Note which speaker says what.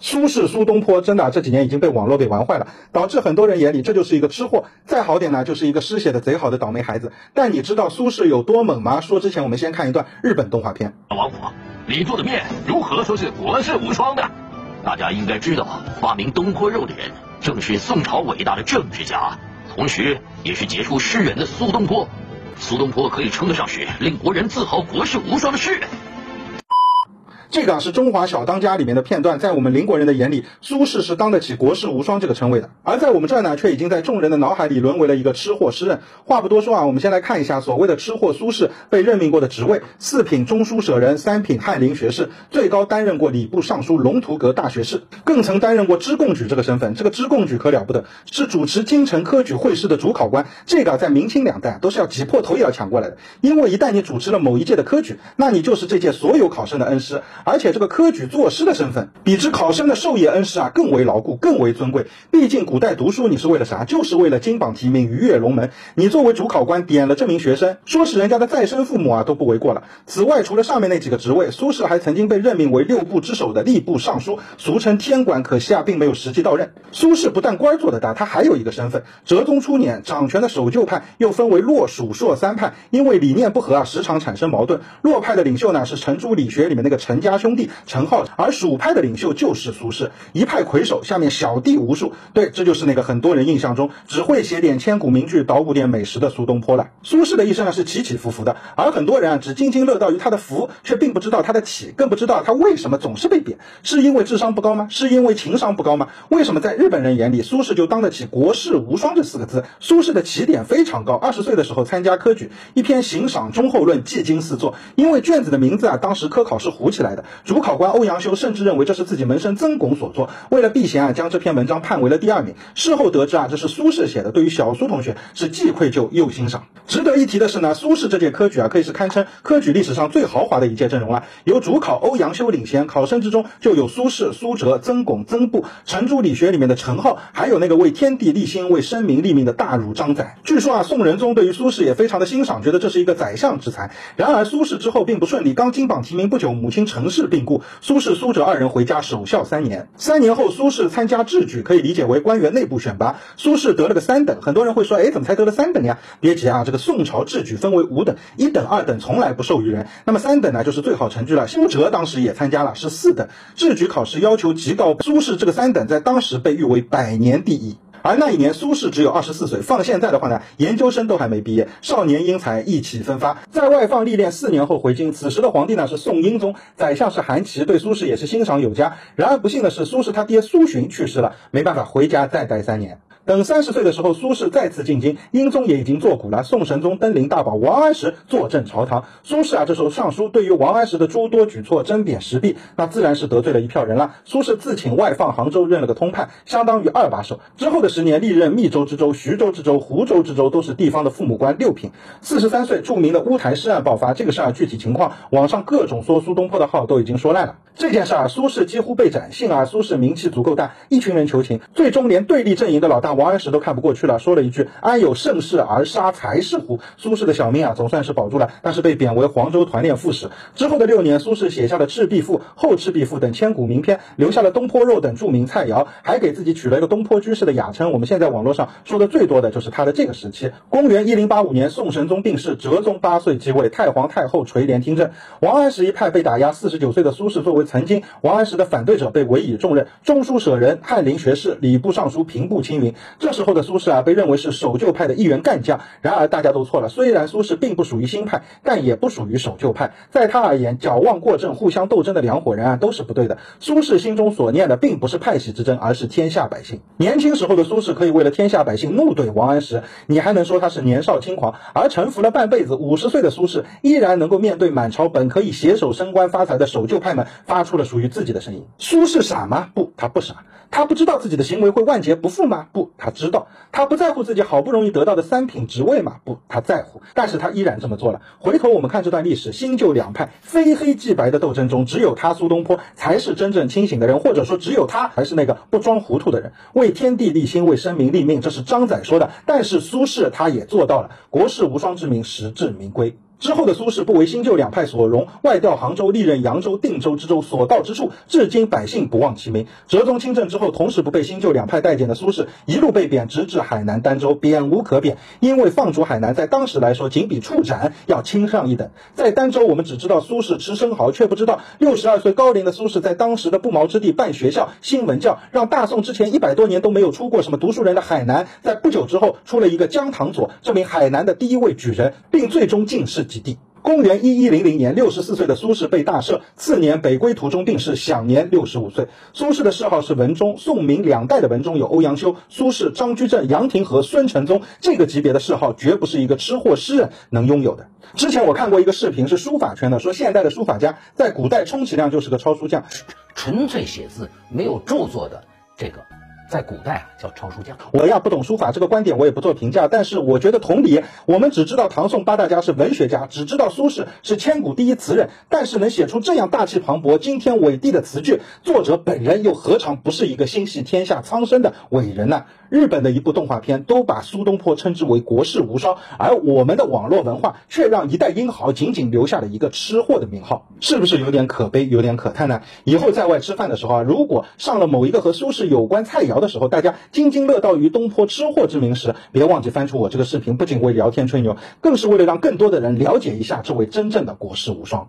Speaker 1: 苏轼苏东坡真的这几年已经被网络给玩坏了，导致很多人眼里这就是一个吃货，再好点呢就是一个诗写的贼好的倒霉孩子。但你知道苏轼有多猛吗？说之前我们先看一段日本动画片。
Speaker 2: 王府，你做的面如何说是国士无双的？大家应该知道，发明东坡肉的人正是宋朝伟大的政治家，同时也是杰出诗人的苏东坡。苏东坡可以称得上是令国人自豪、国士无双的诗人。
Speaker 1: 这个啊是《中华小当家》里面的片段，在我们邻国人的眼里，苏轼是当得起国士无双这个称谓的，而在我们这儿呢，却已经在众人的脑海里沦为了一个吃货诗人。话不多说啊，我们先来看一下所谓的吃货苏轼被任命过的职位：四品中书舍人，三品翰林学士，最高担任过礼部尚书、龙图阁大学士，更曾担任过知贡举这个身份。这个知贡举可了不得，是主持京城科举会试的主考官。这个在明清两代都是要挤破头也要抢过来的，因为一旦你主持了某一届的科举，那你就是这届所有考生的恩师。而且这个科举作诗的身份，比之考生的授业恩师啊更为牢固，更为尊贵。毕竟古代读书你是为了啥？就是为了金榜题名，鱼跃龙门。你作为主考官点了这名学生，说是人家的再生父母啊都不为过了。此外，除了上面那几个职位，苏轼还曾经被任命为六部之首的吏部尚书，俗称天官，可惜啊并没有实际到任。苏轼不但官做得大，他还有一个身份。哲宗初年，掌权的守旧派又分为洛、蜀、朔三派，因为理念不合啊，时常产生矛盾。洛派的领袖呢是程朱理学里面那个程家家兄弟。陈浩，而蜀派的领袖就是苏轼，一派魁首，下面小弟无数。对，这就是那个很多人印象中只会写点千古名句、捣鼓点美食的苏东坡了。苏轼的一生啊是起起伏伏的，而很多人啊只津津乐道于他的福，却并不知道他的起，更不知道他为什么总是被贬，是因为智商不高吗？是因为情商不高吗？为什么在日本人眼里，苏轼就当得起国士无双这四个字？苏轼的起点非常高，二十岁的时候参加科举，一篇行赏忠厚论技经四座，因为卷子的名字啊，当时科考是糊起来的，主考。官欧阳修甚至认为这是自己门生曾巩所作，为了避嫌啊，将这篇文章判为了第二名。事后得知啊，这是苏轼写的，对于小苏同学是既愧疚又欣赏。值得一提的是呢，苏轼这届科举啊，可以是堪称科举历史上最豪华的一届阵容了。由主考欧阳修领衔，考生之中就有苏轼、苏辙、曾巩、曾布，程朱理学里面的程颢，还有那个为天地立心、为生民立命的大儒张载。据说啊，宋仁宗对于苏轼也非常的欣赏，觉得这是一个宰相之才。然而苏轼之后并不顺利，刚金榜题名不久，母亲程氏病故。苏轼、苏辙二人回家守孝三年。三年后，苏轼参加制举，可以理解为官员内部选拔。苏轼得了个三等。很多人会说，哎，怎么才得了三等呀？别急啊，这个宋朝制举分为五等，一等、二等从来不授予人。那么三等呢，就是最好成绩了。苏辙当时也参加了，是四等。制举考试要求极高，苏轼这个三等在当时被誉为百年第一。而那一年，苏轼只有二十四岁，放现在的话呢，研究生都还没毕业，少年英才意气风发，在外放历练四年后回京。此时的皇帝呢是宋英宗，宰相是韩琦，对苏轼也是欣赏有加。然而不幸的是，苏轼他爹苏洵去世了，没办法回家再待三年。等三十岁的时候，苏轼再次进京，英宗也已经作古了。宋神宗登临大宝王安石坐镇朝堂，苏轼啊这时候上书，对于王安石的诸多举措针砭时弊，那自然是得罪了一票人了。苏轼自请外放杭州，任了个通判，相当于二把手。之后的十年，历任密州知州、徐州知州、湖州知州，都是地方的父母官六品。四十三岁，著名的乌台诗案爆发，这个事儿具体情况，网上各种说苏东坡的号都已经说烂了。这件事儿，苏轼几乎被斩，幸而苏轼名气足够大，一群人求情，最终连对立阵营的老大王安石都看不过去。了，说了一句“安有盛世而杀才士乎？”苏轼的小命啊，总算是保住了，但是被贬为黄州团练副使。之后的六年，苏轼写下了《赤壁赋》《后赤壁赋》等千古名篇，留下了东坡肉等著名菜肴，还给自己取了一个东坡居士的雅称。我们现在网络上说的最多的就是他的这个时期。公元一零八五年，宋神宗病逝，哲宗八岁即位，太皇太后垂帘听政，王安石一派被打压。四十九岁的苏轼作为曾经王安石的反对者，被委以重任，中书舍人、翰林学士、礼部尚书平步青云。这时候的苏轼。啊，被认为是守旧派的一员干将。然而大家都错了，虽然苏轼并不属于新派，但也不属于守旧派。在他而言，矫枉过正、互相斗争的两伙人啊，都是不对的。苏轼心中所念的并不是派系之争，而是天下百姓。年轻时候的苏轼可以为了天下百姓怒怼王安石，你还能说他是年少轻狂？而沉浮了半辈子，五十岁的苏轼依然能够面对满朝本可以携手升官发财的守旧派们，发出了属于自己的声音。苏轼傻吗？不，他不傻。他不知道自己的行为会万劫不复吗？不，他知道。他不在乎自己好不容易得到的三品职位吗？不，他在乎。但是他依然这么做了。回头我们看这段历史，新旧两派非黑即白的斗争中，只有他苏东坡才是真正清醒的人，或者说只有他才是那个不装糊涂的人。为天地立心，为生民立命，这是张载说的。但是苏轼他也做到了，国士无双之名实至名归。之后的苏轼不为新旧两派所容，外调杭州，历任扬州、定州之州，所到之处，至今百姓不忘其名。哲宗亲政之后，同时不被新旧两派待见的苏轼，一路被贬，直至海南儋州，贬无可贬。因为放逐海南，在当时来说，仅比处斩要轻上一等。在儋州，我们只知道苏轼吃生蚝，却不知道六十二岁高龄的苏轼在当时的不毛之地办学校、兴文教，让大宋之前一百多年都没有出过什么读书人的海南，在不久之后出了一个姜唐佐，这名海南的第一位举人，并最终进士及第。公元一一零零年，六十四岁的苏轼被大赦，次年北归途中病逝，享年六十五岁。苏轼的谥号是文忠，宋明两代的文忠有欧阳修、苏轼、张居正、杨廷和、孙承宗，这个级别的谥号绝不是一个吃货诗人能拥有的。之前我看过一个视频，是书法圈的，说现代的书法家在古代充其量就是个抄书匠，
Speaker 3: 纯粹写字没有著作的这个。在古代啊，叫抄书匠。
Speaker 1: 我呀不懂书法，这个观点我也不做评价。但是我觉得同理，我们只知道唐宋八大家是文学家，只知道苏轼是千古第一词人，但是能写出这样大气磅礴、惊天伟地的词句，作者本人又何尝不是一个心系天下苍生的伟人呢？日本的一部动画片都把苏东坡称之为国士无双，而我们的网络文化却让一代英豪仅仅留下了一个吃货的名号，是不是有点可悲、有点可叹呢？以后在外吃饭的时候啊，如果上了某一个和苏轼有关菜肴的时候，大家津津乐道于东坡吃货之名时，别忘记翻出我这个视频，不仅为聊天吹牛，更是为了让更多的人了解一下这位真正的国士无双。